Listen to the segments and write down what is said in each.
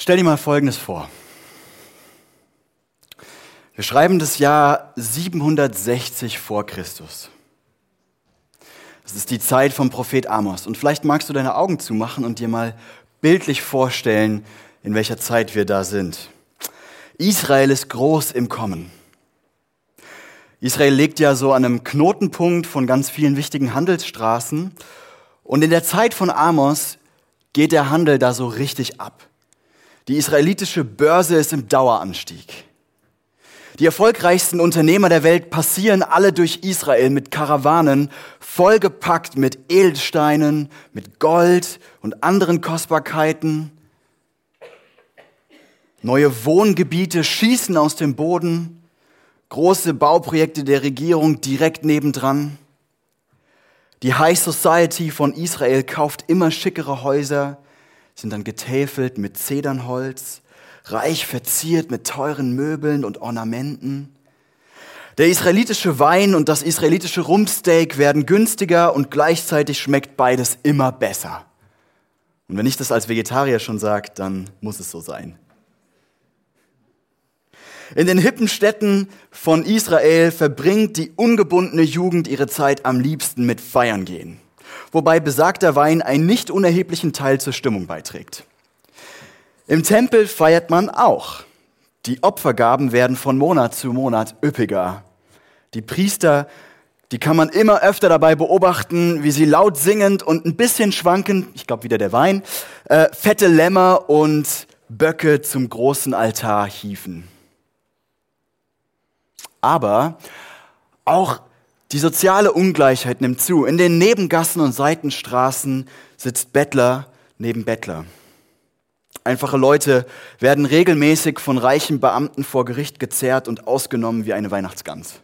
Stell dir mal Folgendes vor. Wir schreiben das Jahr 760 vor Christus. Das ist die Zeit vom Prophet Amos. Und vielleicht magst du deine Augen zumachen und dir mal bildlich vorstellen, in welcher Zeit wir da sind. Israel ist groß im Kommen. Israel liegt ja so an einem Knotenpunkt von ganz vielen wichtigen Handelsstraßen. Und in der Zeit von Amos geht der Handel da so richtig ab. Die israelitische Börse ist im Daueranstieg. Die erfolgreichsten Unternehmer der Welt passieren alle durch Israel mit Karawanen, vollgepackt mit Edelsteinen, mit Gold und anderen Kostbarkeiten. Neue Wohngebiete schießen aus dem Boden, große Bauprojekte der Regierung direkt nebendran. Die High Society von Israel kauft immer schickere Häuser, sind dann getäfelt mit Zedernholz, reich verziert mit teuren Möbeln und Ornamenten. Der israelitische Wein und das israelitische Rumpsteak werden günstiger und gleichzeitig schmeckt beides immer besser. Und wenn ich das als Vegetarier schon sage, dann muss es so sein. In den hippen Städten von Israel verbringt die ungebundene Jugend ihre Zeit am liebsten mit Feiern gehen, wobei besagter Wein einen nicht unerheblichen Teil zur Stimmung beiträgt. Im Tempel feiert man auch. Die Opfergaben werden von Monat zu Monat üppiger. Die Priester, die kann man immer öfter dabei beobachten, wie sie laut singend und ein bisschen schwankend, ich glaube wieder der Wein, äh, fette Lämmer und Böcke zum großen Altar hieven. Aber auch die soziale Ungleichheit nimmt zu. In den Nebengassen und Seitenstraßen sitzt Bettler neben Bettler. Einfache Leute werden regelmäßig von reichen Beamten vor Gericht gezerrt und ausgenommen wie eine Weihnachtsgans.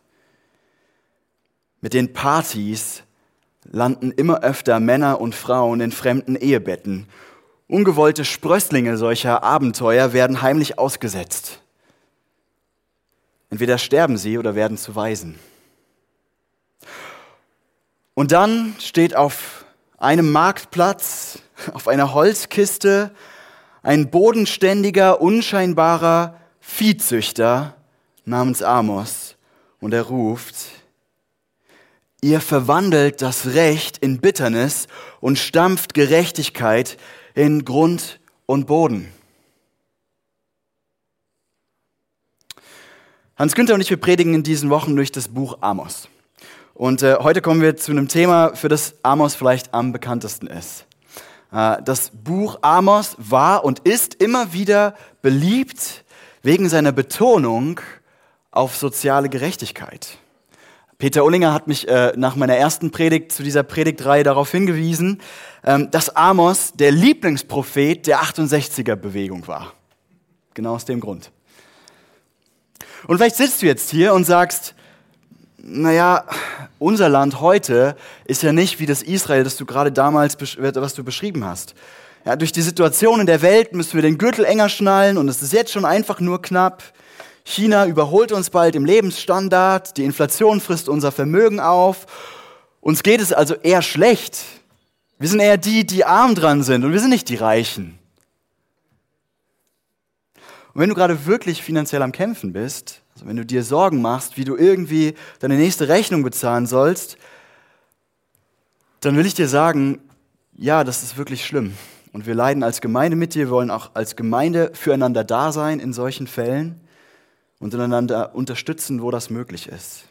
Mit den Partys landen immer öfter Männer und Frauen in fremden Ehebetten. Ungewollte Sprösslinge solcher Abenteuer werden heimlich ausgesetzt. Entweder sterben sie oder werden zu Waisen. Und dann steht auf einem Marktplatz, auf einer Holzkiste, ein bodenständiger, unscheinbarer Viehzüchter namens Amos und er ruft, ihr verwandelt das Recht in Bitternis und stampft Gerechtigkeit in Grund und Boden. Hans Günther und ich, wir predigen in diesen Wochen durch das Buch Amos. Und äh, heute kommen wir zu einem Thema, für das Amos vielleicht am bekanntesten ist. Äh, das Buch Amos war und ist immer wieder beliebt wegen seiner Betonung auf soziale Gerechtigkeit. Peter Ullinger hat mich äh, nach meiner ersten Predigt zu dieser Predigtreihe darauf hingewiesen, ähm, dass Amos der Lieblingsprophet der 68er-Bewegung war. Genau aus dem Grund. Und vielleicht sitzt du jetzt hier und sagst, naja, unser Land heute ist ja nicht wie das Israel, das du gerade damals, was du beschrieben hast. Ja, durch die Situation in der Welt müssen wir den Gürtel enger schnallen und es ist jetzt schon einfach nur knapp. China überholt uns bald im Lebensstandard, die Inflation frisst unser Vermögen auf. Uns geht es also eher schlecht. Wir sind eher die, die arm dran sind und wir sind nicht die Reichen. Und wenn du gerade wirklich finanziell am Kämpfen bist, also wenn du dir Sorgen machst, wie du irgendwie deine nächste Rechnung bezahlen sollst, dann will ich dir sagen, ja, das ist wirklich schlimm. Und wir leiden als Gemeinde mit dir, wir wollen auch als Gemeinde füreinander da sein in solchen Fällen und einander unterstützen, wo das möglich ist.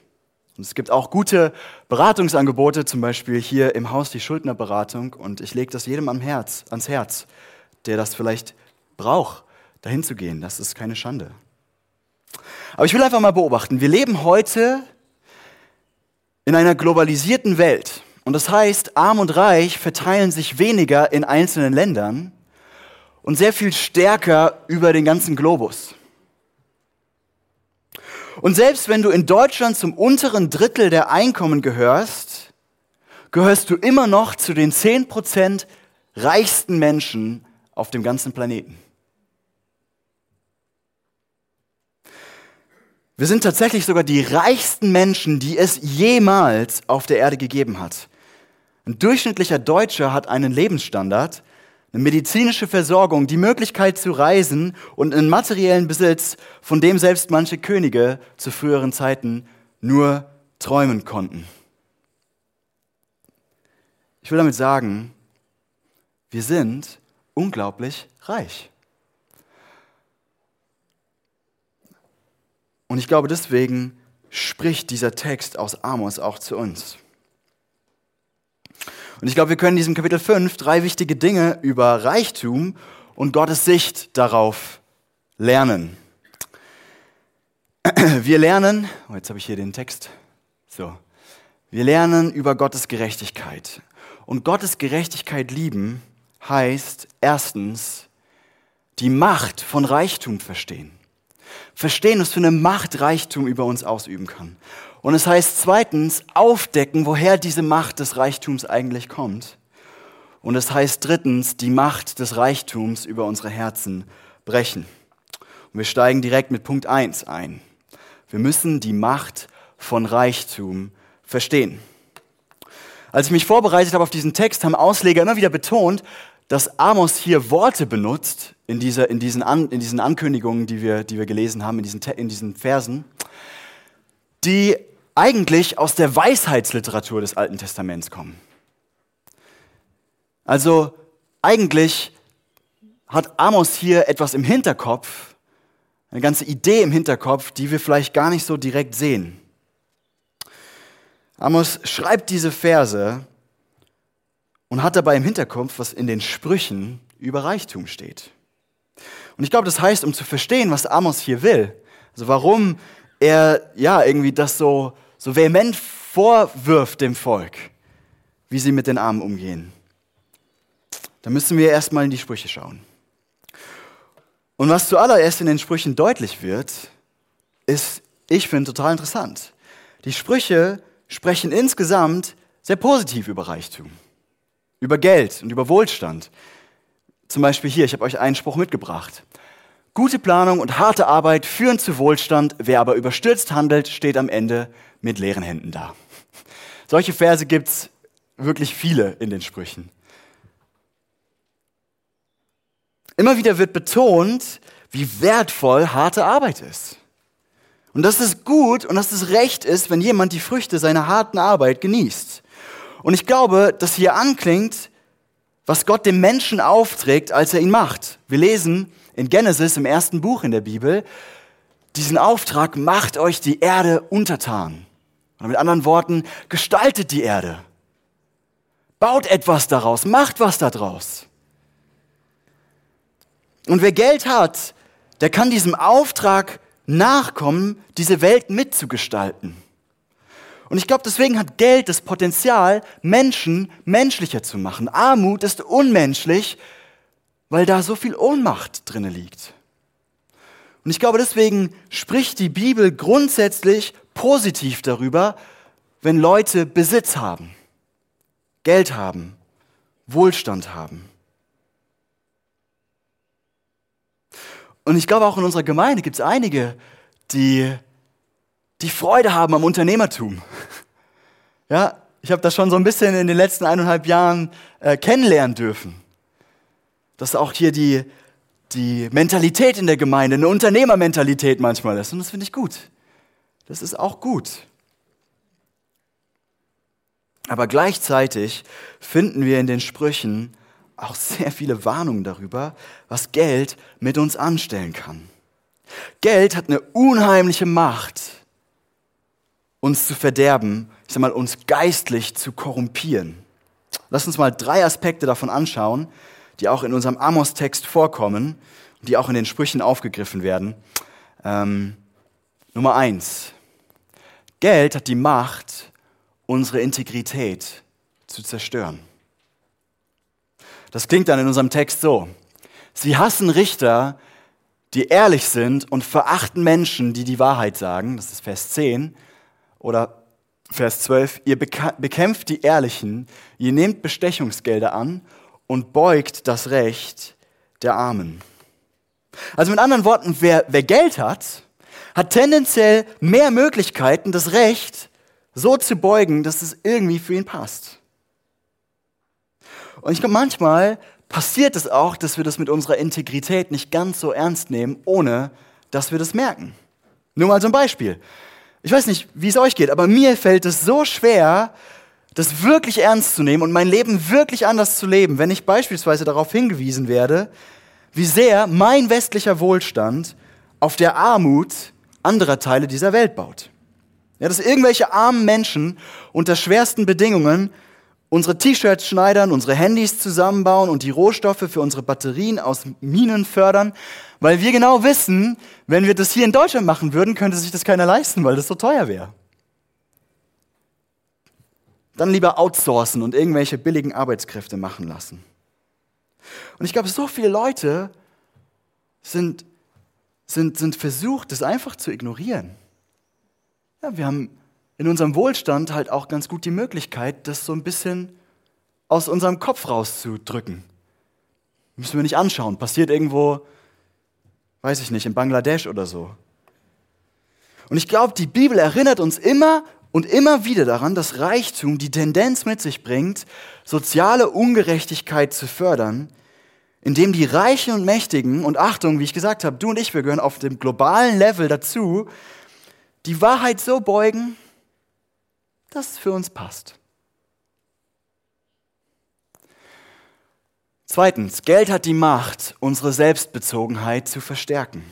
Und es gibt auch gute Beratungsangebote, zum Beispiel hier im Haus die Schuldnerberatung. Und ich lege das jedem am Herz, ans Herz, der das vielleicht braucht dahin zu gehen. Das ist keine Schande. Aber ich will einfach mal beobachten. Wir leben heute in einer globalisierten Welt. Und das heißt, arm und reich verteilen sich weniger in einzelnen Ländern und sehr viel stärker über den ganzen Globus. Und selbst wenn du in Deutschland zum unteren Drittel der Einkommen gehörst, gehörst du immer noch zu den 10% reichsten Menschen auf dem ganzen Planeten. Wir sind tatsächlich sogar die reichsten Menschen, die es jemals auf der Erde gegeben hat. Ein durchschnittlicher Deutscher hat einen Lebensstandard, eine medizinische Versorgung, die Möglichkeit zu reisen und einen materiellen Besitz, von dem selbst manche Könige zu früheren Zeiten nur träumen konnten. Ich will damit sagen, wir sind unglaublich reich. Und ich glaube, deswegen spricht dieser Text aus Amos auch zu uns. Und ich glaube, wir können in diesem Kapitel 5 drei wichtige Dinge über Reichtum und Gottes Sicht darauf lernen. Wir lernen, oh jetzt habe ich hier den Text, so, wir lernen über Gottes Gerechtigkeit. Und Gottes Gerechtigkeit lieben heißt erstens die Macht von Reichtum verstehen. Verstehen, was für eine Macht Reichtum über uns ausüben kann. Und es heißt zweitens aufdecken, woher diese Macht des Reichtums eigentlich kommt. Und es heißt drittens die Macht des Reichtums über unsere Herzen brechen. Und wir steigen direkt mit Punkt eins ein. Wir müssen die Macht von Reichtum verstehen. Als ich mich vorbereitet habe auf diesen Text, haben Ausleger immer wieder betont, dass Amos hier Worte benutzt in, dieser, in, diesen, An, in diesen Ankündigungen, die wir, die wir gelesen haben, in diesen, in diesen Versen, die eigentlich aus der Weisheitsliteratur des Alten Testaments kommen. Also eigentlich hat Amos hier etwas im Hinterkopf, eine ganze Idee im Hinterkopf, die wir vielleicht gar nicht so direkt sehen. Amos schreibt diese Verse und hat dabei im Hinterkopf, was in den Sprüchen über Reichtum steht. Und ich glaube, das heißt, um zu verstehen, was Amos hier will, also warum er ja irgendwie das so, so vehement vorwirft dem Volk, wie sie mit den Armen umgehen, dann müssen wir erstmal in die Sprüche schauen. Und was zuallererst in den Sprüchen deutlich wird, ist, ich finde, total interessant. Die Sprüche sprechen insgesamt sehr positiv über Reichtum, über Geld und über Wohlstand. Zum Beispiel hier, ich habe euch einen Spruch mitgebracht. Gute Planung und harte Arbeit führen zu Wohlstand. Wer aber überstürzt handelt, steht am Ende mit leeren Händen da. Solche Verse gibt es wirklich viele in den Sprüchen. Immer wieder wird betont, wie wertvoll harte Arbeit ist. Und dass es gut und dass es recht ist, wenn jemand die Früchte seiner harten Arbeit genießt. Und ich glaube, dass hier anklingt, was Gott dem Menschen aufträgt, als er ihn macht. Wir lesen in Genesis im ersten Buch in der Bibel diesen Auftrag, macht euch die Erde untertan. Oder mit anderen Worten, gestaltet die Erde. Baut etwas daraus, macht was daraus. Und wer Geld hat, der kann diesem Auftrag nachkommen, diese Welt mitzugestalten. Und ich glaube, deswegen hat Geld das Potenzial, Menschen menschlicher zu machen. Armut ist unmenschlich, weil da so viel Ohnmacht drinne liegt. Und ich glaube, deswegen spricht die Bibel grundsätzlich positiv darüber, wenn Leute Besitz haben, Geld haben, Wohlstand haben. Und ich glaube, auch in unserer Gemeinde gibt es einige, die, die Freude haben am Unternehmertum. Ja, ich habe das schon so ein bisschen in den letzten eineinhalb Jahren äh, kennenlernen dürfen. Dass auch hier die, die Mentalität in der Gemeinde, eine Unternehmermentalität manchmal ist. Und das finde ich gut. Das ist auch gut. Aber gleichzeitig finden wir in den Sprüchen auch sehr viele Warnungen darüber, was Geld mit uns anstellen kann. Geld hat eine unheimliche Macht, uns zu verderben, ich sag mal, uns geistlich zu korrumpieren. Lass uns mal drei Aspekte davon anschauen, die auch in unserem Amos-Text vorkommen und die auch in den Sprüchen aufgegriffen werden. Ähm, Nummer eins. Geld hat die Macht, unsere Integrität zu zerstören. Das klingt dann in unserem Text so. Sie hassen Richter, die ehrlich sind und verachten Menschen, die die Wahrheit sagen. Das ist Vers 10. Oder Vers 12. Ihr bekämpft die Ehrlichen, ihr nehmt Bestechungsgelder an und beugt das Recht der Armen. Also mit anderen Worten, wer, wer Geld hat, hat tendenziell mehr Möglichkeiten, das Recht so zu beugen, dass es irgendwie für ihn passt. Und ich glaube, manchmal passiert es auch, dass wir das mit unserer Integrität nicht ganz so ernst nehmen, ohne dass wir das merken. Nur mal so ein Beispiel. Ich weiß nicht, wie es euch geht, aber mir fällt es so schwer, das wirklich ernst zu nehmen und mein Leben wirklich anders zu leben, wenn ich beispielsweise darauf hingewiesen werde, wie sehr mein westlicher Wohlstand auf der Armut anderer Teile dieser Welt baut. Ja, dass irgendwelche armen Menschen unter schwersten Bedingungen unsere T-Shirts schneidern, unsere Handys zusammenbauen und die Rohstoffe für unsere Batterien aus Minen fördern, weil wir genau wissen, wenn wir das hier in Deutschland machen würden, könnte sich das keiner leisten, weil das so teuer wäre. Dann lieber outsourcen und irgendwelche billigen Arbeitskräfte machen lassen. Und ich glaube, so viele Leute sind, sind, sind versucht, das einfach zu ignorieren. Ja, wir haben in unserem Wohlstand halt auch ganz gut die Möglichkeit, das so ein bisschen aus unserem Kopf rauszudrücken. Müssen wir nicht anschauen. Passiert irgendwo, weiß ich nicht, in Bangladesch oder so. Und ich glaube, die Bibel erinnert uns immer und immer wieder daran, dass Reichtum die Tendenz mit sich bringt, soziale Ungerechtigkeit zu fördern, indem die Reichen und Mächtigen, und Achtung, wie ich gesagt habe, du und ich, wir gehören auf dem globalen Level dazu, die Wahrheit so beugen, dass es für uns passt. Zweitens, Geld hat die Macht, unsere Selbstbezogenheit zu verstärken.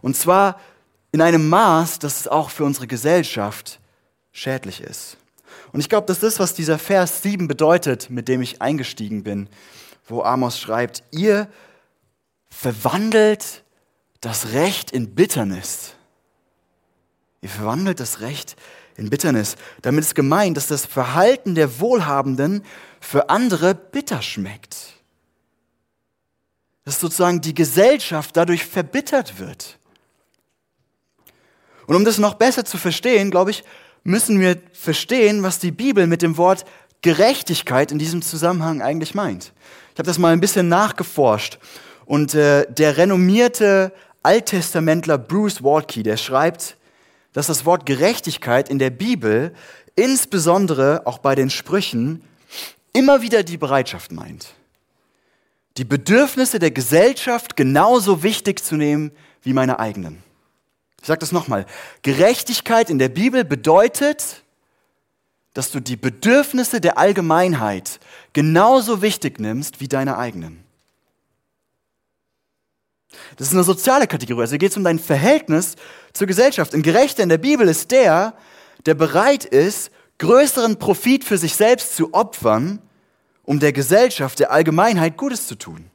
Und zwar in einem Maß, dass es auch für unsere Gesellschaft schädlich ist. Und ich glaube, das ist, was dieser Vers 7 bedeutet, mit dem ich eingestiegen bin, wo Amos schreibt, ihr verwandelt das Recht in Bitternis. Ihr verwandelt das Recht in Bitternis. Damit ist gemeint, dass das Verhalten der Wohlhabenden für andere bitter schmeckt. Dass sozusagen die Gesellschaft dadurch verbittert wird. Und um das noch besser zu verstehen, glaube ich, müssen wir verstehen, was die Bibel mit dem Wort Gerechtigkeit in diesem Zusammenhang eigentlich meint. Ich habe das mal ein bisschen nachgeforscht und äh, der renommierte Alttestamentler Bruce Waltke, der schreibt, dass das Wort Gerechtigkeit in der Bibel, insbesondere auch bei den Sprüchen, immer wieder die Bereitschaft meint. Die Bedürfnisse der Gesellschaft genauso wichtig zu nehmen wie meine eigenen. Ich sage das nochmal. Gerechtigkeit in der Bibel bedeutet, dass du die Bedürfnisse der Allgemeinheit genauso wichtig nimmst wie deine eigenen. Das ist eine soziale Kategorie. Also geht es um dein Verhältnis zur Gesellschaft. Ein Gerechter in der Bibel ist der, der bereit ist, größeren Profit für sich selbst zu opfern, um der Gesellschaft, der Allgemeinheit Gutes zu tun.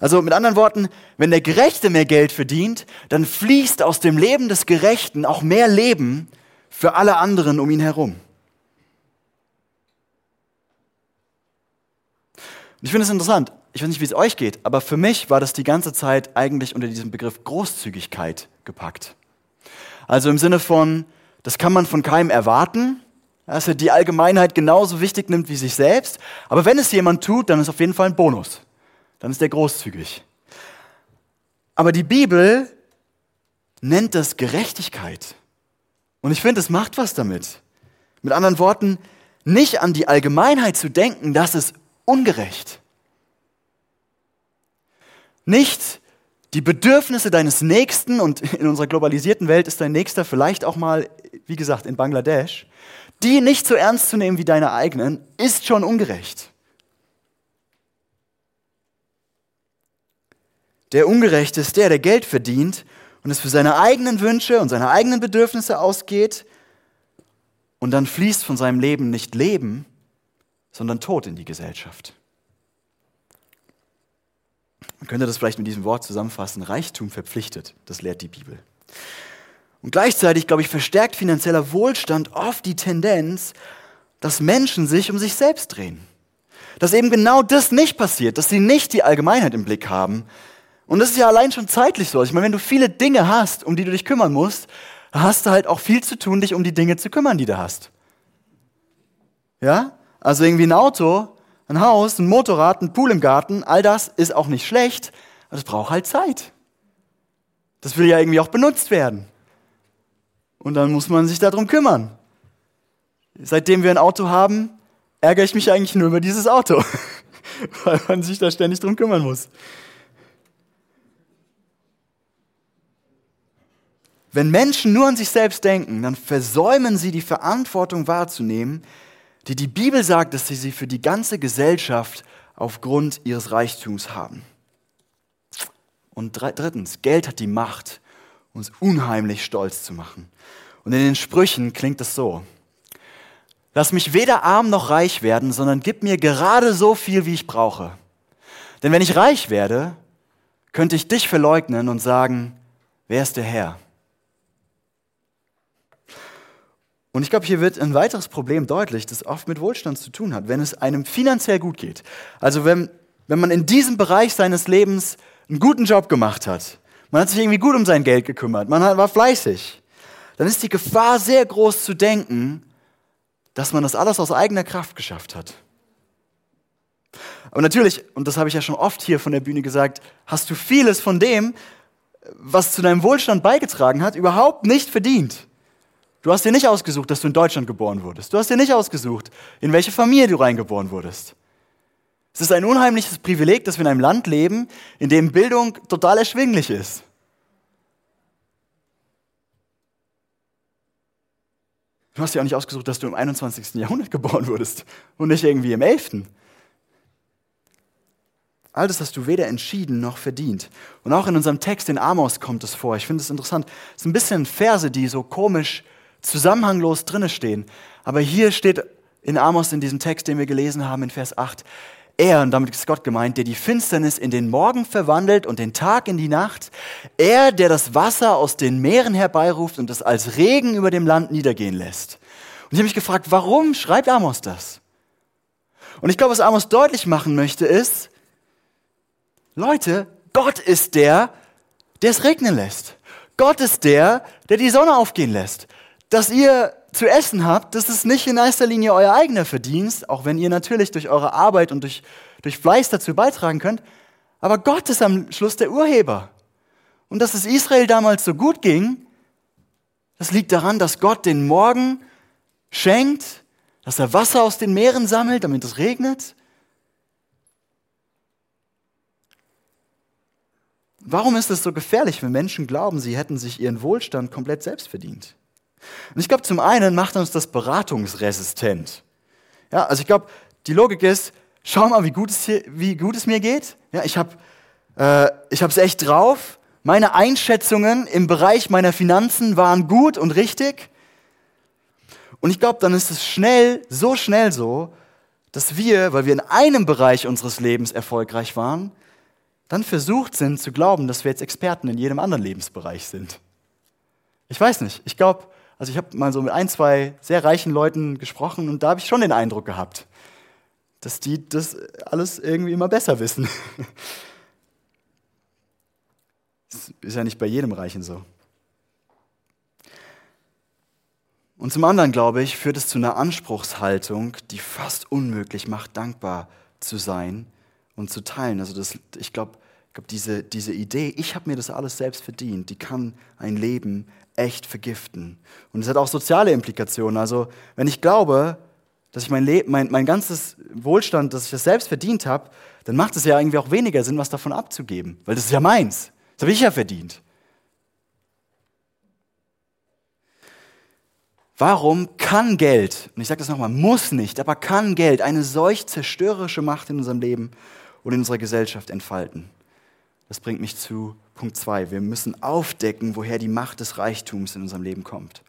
Also mit anderen Worten, wenn der Gerechte mehr Geld verdient, dann fließt aus dem Leben des Gerechten auch mehr Leben für alle anderen um ihn herum. Und ich finde es interessant ich weiß nicht, wie es euch geht, aber für mich war das die ganze Zeit eigentlich unter diesem Begriff Großzügigkeit gepackt. Also im Sinne von, das kann man von keinem erwarten, dass er die Allgemeinheit genauso wichtig nimmt wie sich selbst. Aber wenn es jemand tut, dann ist auf jeden Fall ein Bonus. Dann ist der großzügig. Aber die Bibel nennt das Gerechtigkeit. Und ich finde, es macht was damit. Mit anderen Worten, nicht an die Allgemeinheit zu denken, das ist ungerecht. Nicht die Bedürfnisse deines Nächsten und in unserer globalisierten Welt ist dein Nächster vielleicht auch mal, wie gesagt, in Bangladesch, die nicht so ernst zu nehmen wie deine eigenen, ist schon ungerecht. Der Ungerechte ist der, der Geld verdient und es für seine eigenen Wünsche und seine eigenen Bedürfnisse ausgeht und dann fließt von seinem Leben nicht Leben, sondern Tod in die Gesellschaft. Man könnte das vielleicht mit diesem Wort zusammenfassen, Reichtum verpflichtet, das lehrt die Bibel. Und gleichzeitig, glaube ich, verstärkt finanzieller Wohlstand oft die Tendenz, dass Menschen sich um sich selbst drehen. Dass eben genau das nicht passiert, dass sie nicht die Allgemeinheit im Blick haben. Und das ist ja allein schon zeitlich so. Ich meine, wenn du viele Dinge hast, um die du dich kümmern musst, hast du halt auch viel zu tun, dich um die Dinge zu kümmern, die du hast. Ja? Also irgendwie ein Auto ein Haus, ein Motorrad, ein Pool im Garten, all das ist auch nicht schlecht, aber es braucht halt Zeit. Das will ja irgendwie auch benutzt werden. Und dann muss man sich darum kümmern. Seitdem wir ein Auto haben, ärgere ich mich eigentlich nur über dieses Auto, weil man sich da ständig drum kümmern muss. Wenn Menschen nur an sich selbst denken, dann versäumen sie die Verantwortung wahrzunehmen, die die Bibel sagt, dass sie sie für die ganze Gesellschaft aufgrund ihres Reichtums haben. Und drittens, Geld hat die Macht, uns unheimlich stolz zu machen. Und in den Sprüchen klingt es so. Lass mich weder arm noch reich werden, sondern gib mir gerade so viel, wie ich brauche. Denn wenn ich reich werde, könnte ich dich verleugnen und sagen, wer ist der Herr? Und ich glaube, hier wird ein weiteres Problem deutlich, das oft mit Wohlstand zu tun hat, wenn es einem finanziell gut geht. Also wenn, wenn man in diesem Bereich seines Lebens einen guten Job gemacht hat, man hat sich irgendwie gut um sein Geld gekümmert, man war fleißig, dann ist die Gefahr sehr groß zu denken, dass man das alles aus eigener Kraft geschafft hat. Aber natürlich, und das habe ich ja schon oft hier von der Bühne gesagt, hast du vieles von dem, was zu deinem Wohlstand beigetragen hat, überhaupt nicht verdient. Du hast dir nicht ausgesucht, dass du in Deutschland geboren wurdest. Du hast dir nicht ausgesucht, in welche Familie du reingeboren wurdest. Es ist ein unheimliches Privileg, dass wir in einem Land leben, in dem Bildung total erschwinglich ist. Du hast dir auch nicht ausgesucht, dass du im 21. Jahrhundert geboren wurdest und nicht irgendwie im 11. All das hast du weder entschieden noch verdient. Und auch in unserem Text in Amos kommt es vor. Ich finde es interessant. Es sind ein bisschen Verse, die so komisch zusammenhanglos drinne stehen. Aber hier steht in Amos in diesem Text, den wir gelesen haben, in Vers 8, er, und damit ist Gott gemeint, der die Finsternis in den Morgen verwandelt und den Tag in die Nacht. Er, der das Wasser aus den Meeren herbeiruft und es als Regen über dem Land niedergehen lässt. Und ich habe mich gefragt, warum schreibt Amos das? Und ich glaube, was Amos deutlich machen möchte, ist, Leute, Gott ist der, der es regnen lässt. Gott ist der, der die Sonne aufgehen lässt dass ihr zu essen habt, das ist nicht in erster Linie euer eigener Verdienst, auch wenn ihr natürlich durch eure Arbeit und durch, durch Fleiß dazu beitragen könnt. Aber Gott ist am Schluss der Urheber. Und dass es Israel damals so gut ging, das liegt daran, dass Gott den Morgen schenkt, dass er Wasser aus den Meeren sammelt, damit es regnet. Warum ist es so gefährlich, wenn Menschen glauben, sie hätten sich ihren Wohlstand komplett selbst verdient? Und ich glaube, zum einen macht uns das beratungsresistent. Ja, also ich glaube, die Logik ist, schau mal, wie gut es, hier, wie gut es mir geht. Ja, ich habe äh, es echt drauf. Meine Einschätzungen im Bereich meiner Finanzen waren gut und richtig. Und ich glaube, dann ist es schnell, so schnell so, dass wir, weil wir in einem Bereich unseres Lebens erfolgreich waren, dann versucht sind zu glauben, dass wir jetzt Experten in jedem anderen Lebensbereich sind. Ich weiß nicht. Ich glaube, also ich habe mal so mit ein, zwei sehr reichen Leuten gesprochen und da habe ich schon den Eindruck gehabt, dass die das alles irgendwie immer besser wissen. Das ist ja nicht bei jedem Reichen so. Und zum anderen, glaube ich, führt es zu einer Anspruchshaltung, die fast unmöglich macht, dankbar zu sein und zu teilen. Also das, ich glaube, ich glaube, diese, diese Idee, ich habe mir das alles selbst verdient, die kann ein Leben echt vergiften. Und es hat auch soziale Implikationen. Also wenn ich glaube, dass ich mein, Leben, mein, mein ganzes Wohlstand, dass ich das selbst verdient habe, dann macht es ja irgendwie auch weniger Sinn, was davon abzugeben. Weil das ist ja meins. Das habe ich ja verdient. Warum kann Geld, und ich sage das nochmal, muss nicht, aber kann Geld eine solch zerstörerische Macht in unserem Leben und in unserer Gesellschaft entfalten? Das bringt mich zu Punkt 2. Wir müssen aufdecken, woher die Macht des Reichtums in unserem Leben kommt.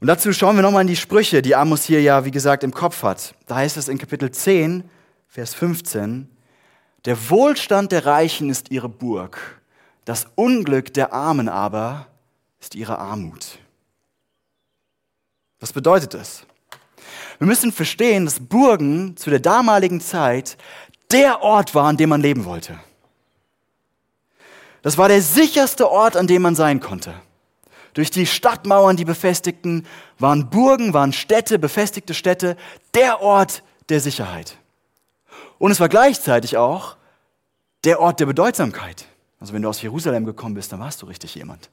Und dazu schauen wir nochmal in die Sprüche, die Amos hier ja, wie gesagt, im Kopf hat. Da heißt es in Kapitel 10, Vers 15, der Wohlstand der Reichen ist ihre Burg, das Unglück der Armen aber ist ihre Armut. Was bedeutet das? Wir müssen verstehen, dass Burgen zu der damaligen Zeit der Ort war, an dem man leben wollte. Das war der sicherste Ort, an dem man sein konnte. Durch die Stadtmauern, die befestigten, waren Burgen, waren Städte, befestigte Städte, der Ort der Sicherheit. Und es war gleichzeitig auch der Ort der Bedeutsamkeit. Also wenn du aus Jerusalem gekommen bist, dann warst du richtig jemand.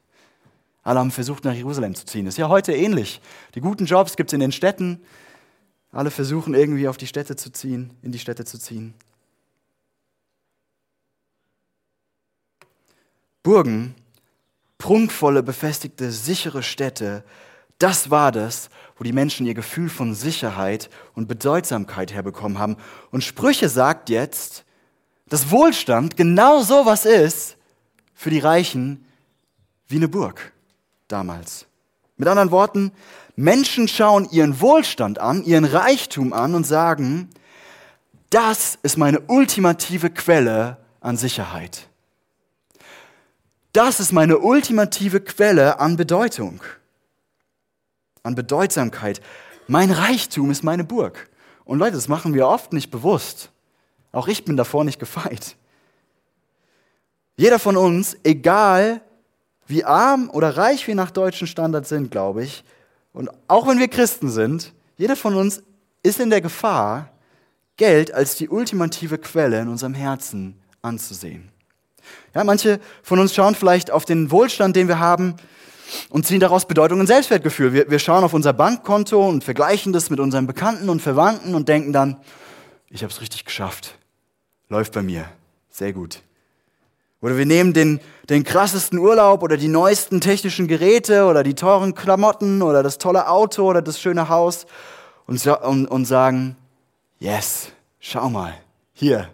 Alle haben versucht, nach Jerusalem zu ziehen. Das ist ja heute ähnlich. Die guten Jobs gibt es in den Städten, Alle versuchen irgendwie auf die Städte zu ziehen, in die Städte zu ziehen. Burgen, prunkvolle, befestigte, sichere Städte, das war das, wo die Menschen ihr Gefühl von Sicherheit und Bedeutsamkeit herbekommen haben. Und Sprüche sagt jetzt, dass Wohlstand genau so was ist für die Reichen wie eine Burg damals. Mit anderen Worten, Menschen schauen ihren Wohlstand an, ihren Reichtum an und sagen, das ist meine ultimative Quelle an Sicherheit. Das ist meine ultimative Quelle an Bedeutung an Bedeutsamkeit. Mein Reichtum ist meine Burg. Und Leute, das machen wir oft nicht bewusst. Auch ich bin davor nicht gefeit. Jeder von uns, egal wie arm oder reich wir nach deutschen Standards sind, glaube ich, und auch wenn wir Christen sind, jeder von uns ist in der Gefahr, Geld als die ultimative Quelle in unserem Herzen anzusehen. Ja, manche von uns schauen vielleicht auf den Wohlstand, den wir haben, und ziehen daraus Bedeutung und Selbstwertgefühl. Wir, wir schauen auf unser Bankkonto und vergleichen das mit unseren Bekannten und Verwandten und denken dann, ich habe es richtig geschafft. Läuft bei mir. Sehr gut. Oder wir nehmen den, den krassesten Urlaub oder die neuesten technischen Geräte oder die teuren Klamotten oder das tolle Auto oder das schöne Haus und, und, und sagen, yes, schau mal, hier,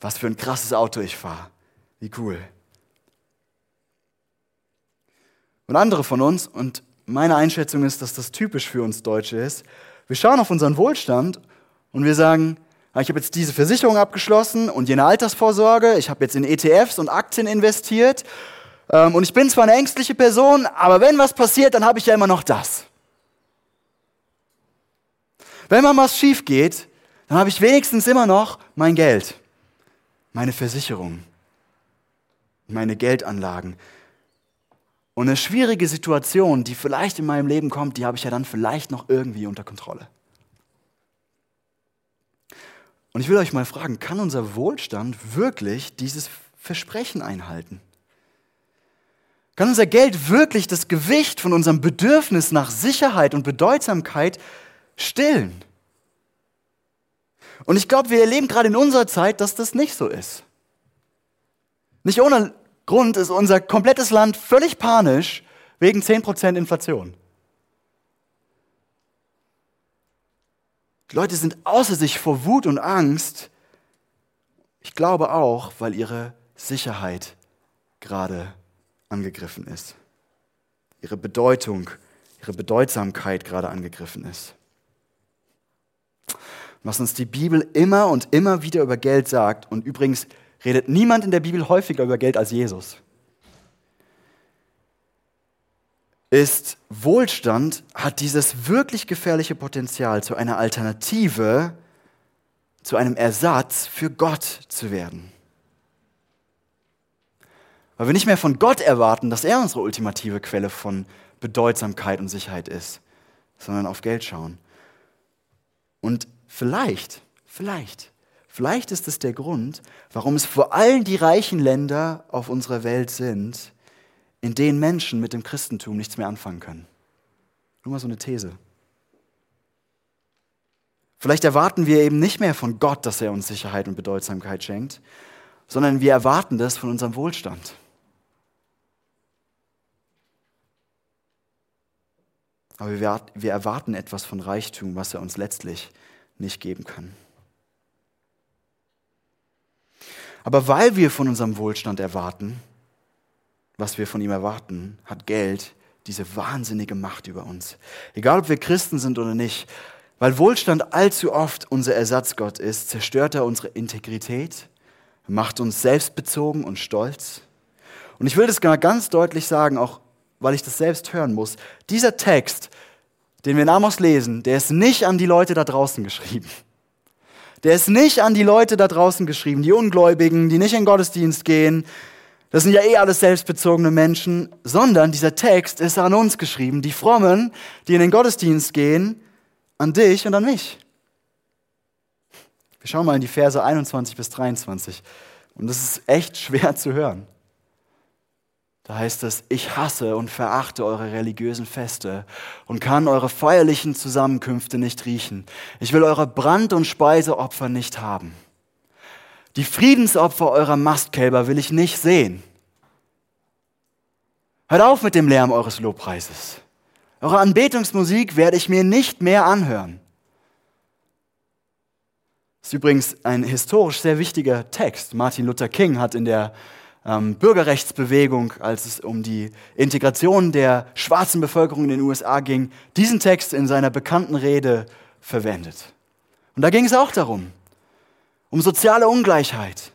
was für ein krasses Auto ich fahre. Wie cool. Und andere von uns, und meine Einschätzung ist, dass das typisch für uns Deutsche ist, wir schauen auf unseren Wohlstand und wir sagen, ah, ich habe jetzt diese Versicherung abgeschlossen und jene Altersvorsorge, ich habe jetzt in ETFs und Aktien investiert ähm, und ich bin zwar eine ängstliche Person, aber wenn was passiert, dann habe ich ja immer noch das. Wenn mal was schief geht, dann habe ich wenigstens immer noch mein Geld, meine Versicherung, meine Geldanlagen. Und eine schwierige Situation, die vielleicht in meinem Leben kommt, die habe ich ja dann vielleicht noch irgendwie unter Kontrolle. Und ich will euch mal fragen, kann unser Wohlstand wirklich dieses Versprechen einhalten? Kann unser Geld wirklich das Gewicht von unserem Bedürfnis nach Sicherheit und Bedeutsamkeit stillen? Und ich glaube, wir erleben gerade in unserer Zeit, dass das nicht so ist. Nicht ohne Grund ist unser komplettes Land völlig panisch wegen 10% Inflation. Die Leute sind außer sich vor Wut und Angst. Ich glaube auch, weil ihre Sicherheit gerade angegriffen ist. Ihre Bedeutung, ihre Bedeutsamkeit gerade angegriffen ist. Was uns die Bibel immer und immer wieder über Geld sagt, und übrigens redet niemand in der Bibel häufiger über Geld als Jesus. Ist Wohlstand hat dieses wirklich gefährliche Potenzial, zu einer Alternative, zu einem Ersatz für Gott zu werden. Weil wir nicht mehr von Gott erwarten, dass er unsere ultimative Quelle von Bedeutsamkeit und Sicherheit ist, sondern auf Geld schauen. Und vielleicht, vielleicht Vielleicht ist es der Grund, warum es vor allem die reichen Länder auf unserer Welt sind, in denen Menschen mit dem Christentum nichts mehr anfangen können. Nur mal so eine These. Vielleicht erwarten wir eben nicht mehr von Gott, dass er uns Sicherheit und Bedeutsamkeit schenkt, sondern wir erwarten das von unserem Wohlstand. Aber wir erwarten etwas von Reichtum, was er uns letztlich nicht geben kann. Aber weil wir von unserem Wohlstand erwarten, was wir von ihm erwarten, hat Geld diese wahnsinnige Macht über uns. Egal, ob wir Christen sind oder nicht. Weil Wohlstand allzu oft unser Ersatzgott ist, zerstört er unsere Integrität, macht uns selbstbezogen und stolz. Und ich will das ganz deutlich sagen, auch weil ich das selbst hören muss. Dieser Text, den wir in Amos lesen, der ist nicht an die Leute da draußen geschrieben. Der ist nicht an die Leute da draußen geschrieben, die Ungläubigen, die nicht in Gottesdienst gehen. Das sind ja eh alles selbstbezogene Menschen, sondern dieser Text ist an uns geschrieben, die Frommen, die in den Gottesdienst gehen, an dich und an mich. Wir schauen mal in die Verse 21 bis 23. Und das ist echt schwer zu hören. Da heißt es, ich hasse und verachte eure religiösen Feste und kann eure feierlichen Zusammenkünfte nicht riechen. Ich will eure Brand- und Speiseopfer nicht haben. Die Friedensopfer eurer Mastkälber will ich nicht sehen. Hört auf mit dem Lärm eures Lobpreises. Eure Anbetungsmusik werde ich mir nicht mehr anhören. Das ist übrigens ein historisch sehr wichtiger Text. Martin Luther King hat in der ähm, Bürgerrechtsbewegung, als es um die Integration der schwarzen Bevölkerung in den USA ging, diesen Text in seiner bekannten Rede verwendet. Und da ging es auch darum, um soziale Ungleichheit.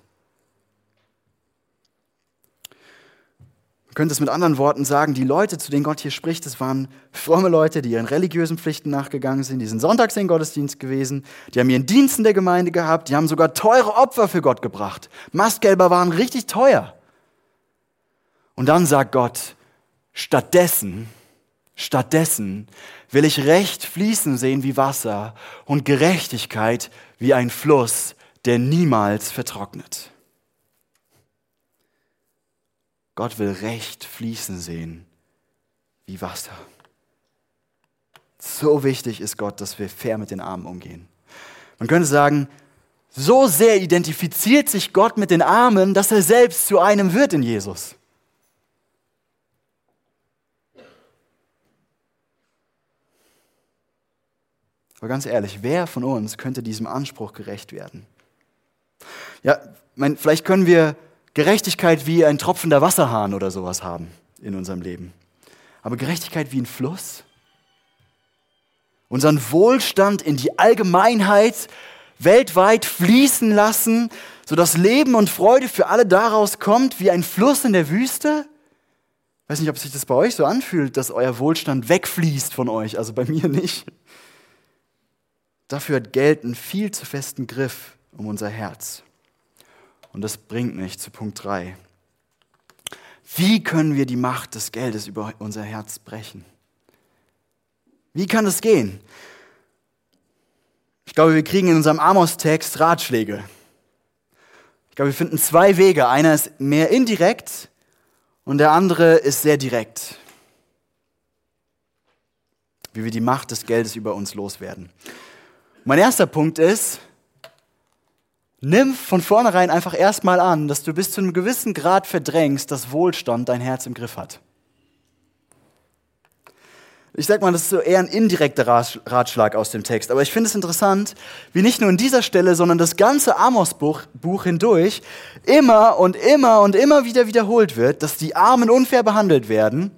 Könnte es mit anderen Worten sagen, die Leute, zu denen Gott hier spricht, das waren fromme Leute, die ihren religiösen Pflichten nachgegangen sind, die sind sonntags in den Gottesdienst gewesen, die haben ihren Dienst in der Gemeinde gehabt, die haben sogar teure Opfer für Gott gebracht. Mastgelber waren richtig teuer. Und dann sagt Gott, stattdessen, stattdessen will ich Recht fließen sehen wie Wasser und Gerechtigkeit wie ein Fluss, der niemals vertrocknet. Gott will Recht fließen sehen wie Wasser. So wichtig ist Gott, dass wir fair mit den Armen umgehen. Man könnte sagen, so sehr identifiziert sich Gott mit den Armen, dass er selbst zu einem wird in Jesus. Aber ganz ehrlich, wer von uns könnte diesem Anspruch gerecht werden? Ja, mein, vielleicht können wir Gerechtigkeit wie ein tropfender Wasserhahn oder sowas haben in unserem Leben. Aber Gerechtigkeit wie ein Fluss? Unseren Wohlstand in die Allgemeinheit weltweit fließen lassen, sodass Leben und Freude für alle daraus kommt wie ein Fluss in der Wüste? Ich weiß nicht, ob sich das bei euch so anfühlt, dass euer Wohlstand wegfließt von euch, also bei mir nicht. Dafür hat Geld einen viel zu festen Griff um unser Herz. Und das bringt mich zu Punkt 3. Wie können wir die Macht des Geldes über unser Herz brechen? Wie kann das gehen? Ich glaube, wir kriegen in unserem Amos-Text Ratschläge. Ich glaube, wir finden zwei Wege. Einer ist mehr indirekt und der andere ist sehr direkt. Wie wir die Macht des Geldes über uns loswerden. Mein erster Punkt ist, nimm von vornherein einfach erstmal an, dass du bis zu einem gewissen Grad verdrängst, dass Wohlstand dein Herz im Griff hat. Ich sag mal, das ist so eher ein indirekter Ratschlag aus dem Text. Aber ich finde es interessant, wie nicht nur in dieser Stelle, sondern das ganze Amos-Buch Buch hindurch immer und immer und immer wieder wiederholt wird, dass die Armen unfair behandelt werden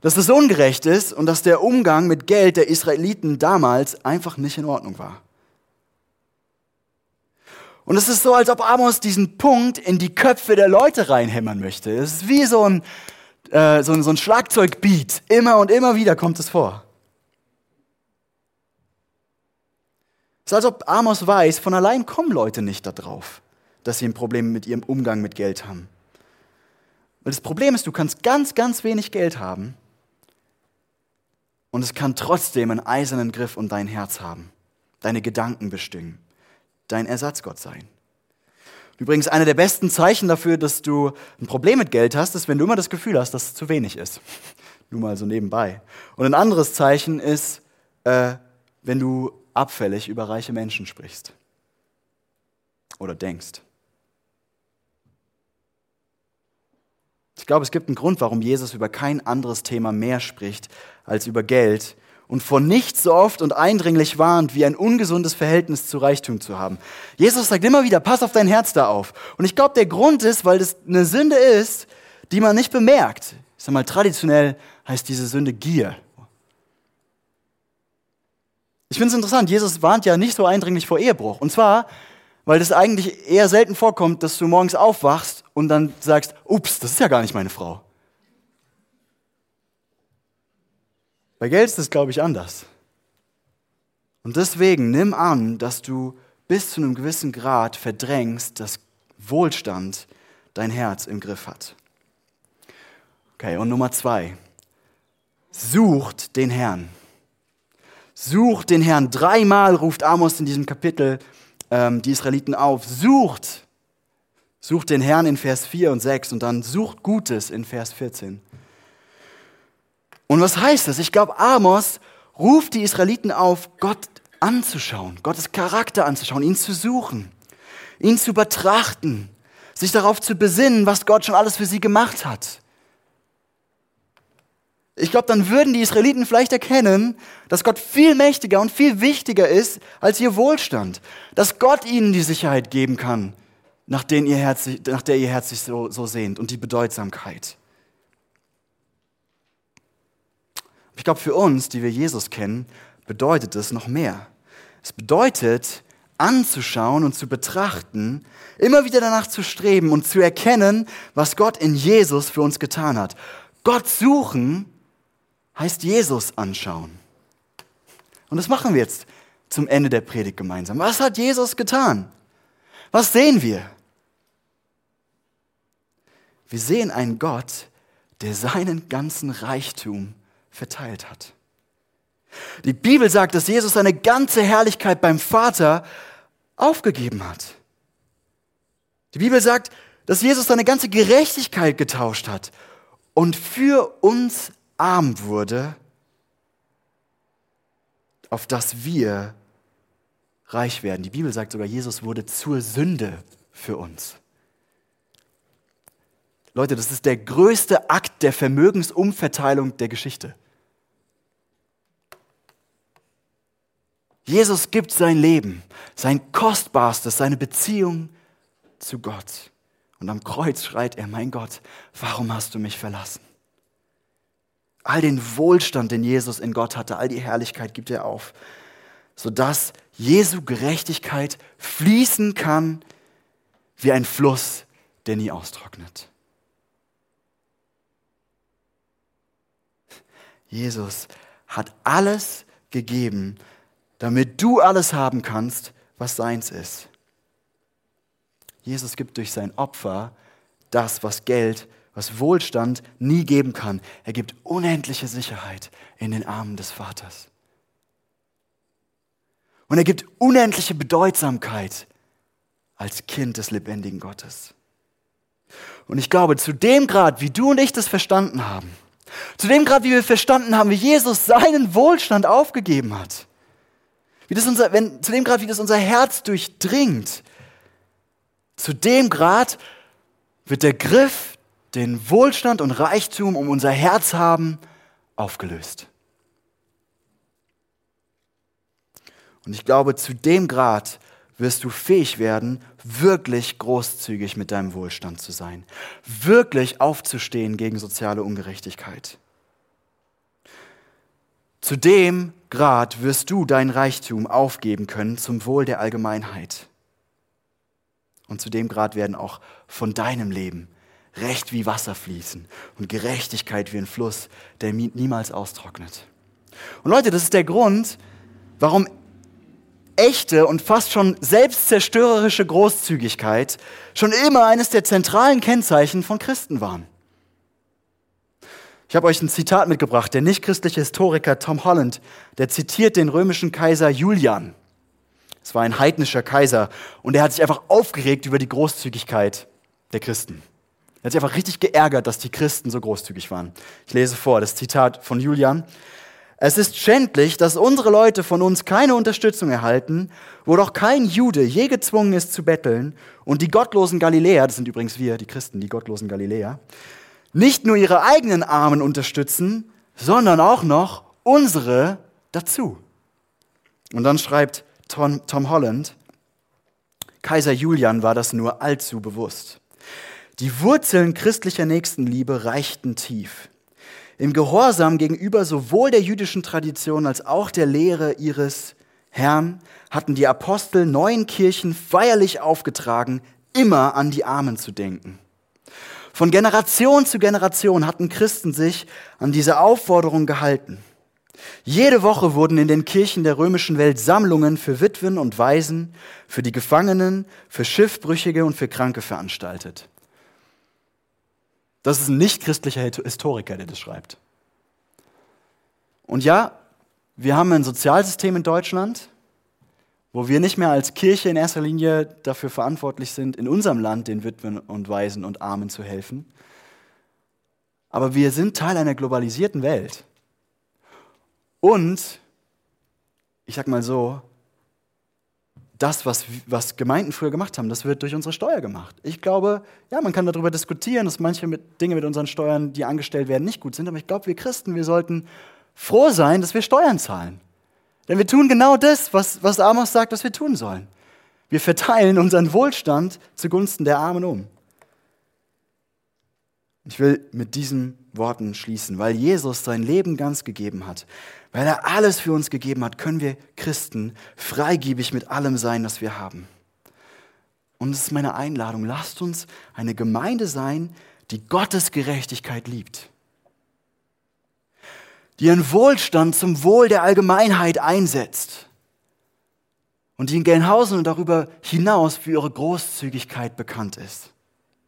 dass es ungerecht ist und dass der Umgang mit Geld der Israeliten damals einfach nicht in Ordnung war. Und es ist so, als ob Amos diesen Punkt in die Köpfe der Leute reinhämmern möchte. Es ist wie so ein, äh, so ein, so ein Schlagzeugbeat. Immer und immer wieder kommt es vor. Es ist, als ob Amos weiß, von allein kommen Leute nicht darauf, dass sie ein Problem mit ihrem Umgang mit Geld haben. Weil das Problem ist, du kannst ganz, ganz wenig Geld haben und es kann trotzdem einen eisernen Griff um dein Herz haben, deine Gedanken bestimmen, dein Ersatzgott sein. Übrigens, einer der besten Zeichen dafür, dass du ein Problem mit Geld hast, ist, wenn du immer das Gefühl hast, dass es zu wenig ist. Nur mal so nebenbei. Und ein anderes Zeichen ist, äh, wenn du abfällig über reiche Menschen sprichst oder denkst. Ich glaube, es gibt einen Grund, warum Jesus über kein anderes Thema mehr spricht als über Geld und vor nichts so oft und eindringlich warnt, wie ein ungesundes Verhältnis zu Reichtum zu haben. Jesus sagt immer wieder, pass auf dein Herz da auf. Und ich glaube, der Grund ist, weil das eine Sünde ist, die man nicht bemerkt. Ich sag mal, traditionell heißt diese Sünde Gier. Ich finde es interessant, Jesus warnt ja nicht so eindringlich vor Ehebruch. Und zwar, weil das eigentlich eher selten vorkommt, dass du morgens aufwachst und dann sagst, ups, das ist ja gar nicht meine Frau. Bei Geld ist das, glaube ich, anders. Und deswegen nimm an, dass du bis zu einem gewissen Grad verdrängst, dass Wohlstand dein Herz im Griff hat. Okay, und Nummer zwei. Sucht den Herrn. Sucht den Herrn. Dreimal ruft Amos in diesem Kapitel ähm, die Israeliten auf, sucht, Sucht den Herrn in Vers 4 und 6 und dann sucht Gutes in Vers 14. Und was heißt das? Ich glaube, Amos ruft die Israeliten auf, Gott anzuschauen, Gottes Charakter anzuschauen, ihn zu suchen, ihn zu betrachten, sich darauf zu besinnen, was Gott schon alles für sie gemacht hat. Ich glaube, dann würden die Israeliten vielleicht erkennen, dass Gott viel mächtiger und viel wichtiger ist als ihr Wohlstand. Dass Gott ihnen die Sicherheit geben kann, nach, der ihr Herz, nach der ihr Herz sich so, so sehnt und die Bedeutsamkeit. Ich glaube, für uns, die wir Jesus kennen, bedeutet es noch mehr. Es bedeutet, anzuschauen und zu betrachten, immer wieder danach zu streben und zu erkennen, was Gott in Jesus für uns getan hat. Gott suchen heißt Jesus anschauen. Und das machen wir jetzt zum Ende der Predigt gemeinsam. Was hat Jesus getan? Was sehen wir? Wir sehen einen Gott, der seinen ganzen Reichtum verteilt hat. Die Bibel sagt, dass Jesus seine ganze Herrlichkeit beim Vater aufgegeben hat. Die Bibel sagt, dass Jesus seine ganze Gerechtigkeit getauscht hat und für uns arm wurde, auf dass wir reich werden. Die Bibel sagt sogar, Jesus wurde zur Sünde für uns. Leute, das ist der größte Akt der Vermögensumverteilung der Geschichte. Jesus gibt sein Leben, sein Kostbarstes, seine Beziehung zu Gott. Und am Kreuz schreit er, mein Gott, warum hast du mich verlassen? All den Wohlstand, den Jesus in Gott hatte, all die Herrlichkeit gibt er auf, sodass Jesu Gerechtigkeit fließen kann wie ein Fluss, der nie austrocknet. Jesus hat alles gegeben, damit du alles haben kannst, was seins ist. Jesus gibt durch sein Opfer das, was Geld was Wohlstand nie geben kann. Er gibt unendliche Sicherheit in den Armen des Vaters. Und er gibt unendliche Bedeutsamkeit als Kind des lebendigen Gottes. Und ich glaube, zu dem Grad, wie du und ich das verstanden haben, zu dem Grad, wie wir verstanden haben, wie Jesus seinen Wohlstand aufgegeben hat, wie das unser, wenn, zu dem Grad, wie das unser Herz durchdringt, zu dem Grad wird der Griff den Wohlstand und Reichtum um unser Herz haben, aufgelöst. Und ich glaube, zu dem Grad wirst du fähig werden, wirklich großzügig mit deinem Wohlstand zu sein, wirklich aufzustehen gegen soziale Ungerechtigkeit. Zu dem Grad wirst du dein Reichtum aufgeben können zum Wohl der Allgemeinheit. Und zu dem Grad werden auch von deinem Leben Recht wie Wasser fließen und Gerechtigkeit wie ein Fluss, der niemals austrocknet. Und Leute, das ist der Grund, warum echte und fast schon selbstzerstörerische Großzügigkeit schon immer eines der zentralen Kennzeichen von Christen waren. Ich habe euch ein Zitat mitgebracht. Der nichtchristliche Historiker Tom Holland, der zitiert den römischen Kaiser Julian. Es war ein heidnischer Kaiser und er hat sich einfach aufgeregt über die Großzügigkeit der Christen. Er hat sich einfach richtig geärgert, dass die Christen so großzügig waren. Ich lese vor, das Zitat von Julian. Es ist schändlich, dass unsere Leute von uns keine Unterstützung erhalten, wo doch kein Jude je gezwungen ist zu betteln und die gottlosen Galiläer, das sind übrigens wir, die Christen, die gottlosen Galiläer, nicht nur ihre eigenen Armen unterstützen, sondern auch noch unsere dazu. Und dann schreibt Tom, Tom Holland, Kaiser Julian war das nur allzu bewusst. Die Wurzeln christlicher Nächstenliebe reichten tief. Im Gehorsam gegenüber sowohl der jüdischen Tradition als auch der Lehre ihres Herrn hatten die Apostel neuen Kirchen feierlich aufgetragen, immer an die Armen zu denken. Von Generation zu Generation hatten Christen sich an diese Aufforderung gehalten. Jede Woche wurden in den Kirchen der römischen Welt Sammlungen für Witwen und Waisen, für die Gefangenen, für Schiffbrüchige und für Kranke veranstaltet. Das ist ein nicht-christlicher Historiker, der das schreibt. Und ja, wir haben ein Sozialsystem in Deutschland wo wir nicht mehr als Kirche in erster Linie dafür verantwortlich sind, in unserem Land den Witwen und Waisen und Armen zu helfen. Aber wir sind Teil einer globalisierten Welt. Und, ich sag mal so, das, was, was Gemeinden früher gemacht haben, das wird durch unsere Steuer gemacht. Ich glaube, ja, man kann darüber diskutieren, dass manche mit, Dinge mit unseren Steuern, die angestellt werden, nicht gut sind, aber ich glaube, wir Christen, wir sollten froh sein, dass wir Steuern zahlen. Denn wir tun genau das, was, was Amos sagt, was wir tun sollen. Wir verteilen unseren Wohlstand zugunsten der Armen um. Ich will mit diesen Worten schließen, weil Jesus sein Leben ganz gegeben hat, weil er alles für uns gegeben hat, können wir Christen freigebig mit allem sein, was wir haben. Und es ist meine Einladung, lasst uns eine Gemeinde sein, die Gottes Gerechtigkeit liebt die ihren Wohlstand zum Wohl der Allgemeinheit einsetzt und die in Gelnhausen und darüber hinaus für ihre Großzügigkeit bekannt ist.